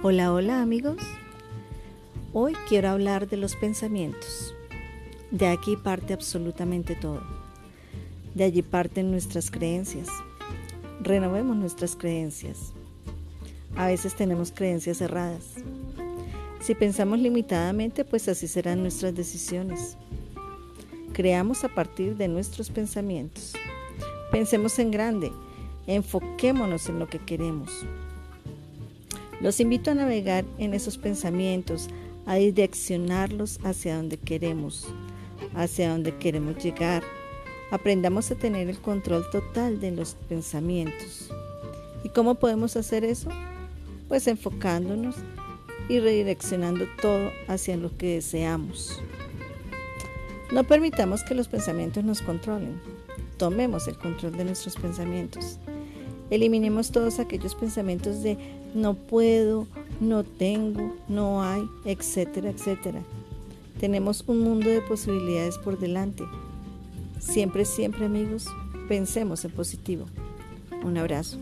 Hola, hola amigos. Hoy quiero hablar de los pensamientos. De aquí parte absolutamente todo. De allí parten nuestras creencias. Renovemos nuestras creencias. A veces tenemos creencias erradas. Si pensamos limitadamente, pues así serán nuestras decisiones. Creamos a partir de nuestros pensamientos. Pensemos en grande, enfoquémonos en lo que queremos. Los invito a navegar en esos pensamientos, a direccionarlos hacia donde queremos, hacia donde queremos llegar. Aprendamos a tener el control total de los pensamientos. ¿Y cómo podemos hacer eso? Pues enfocándonos y redireccionando todo hacia lo que deseamos. No permitamos que los pensamientos nos controlen. Tomemos el control de nuestros pensamientos. Eliminemos todos aquellos pensamientos de no puedo, no tengo, no hay, etcétera, etcétera. Tenemos un mundo de posibilidades por delante. Siempre, siempre amigos, pensemos en positivo. Un abrazo.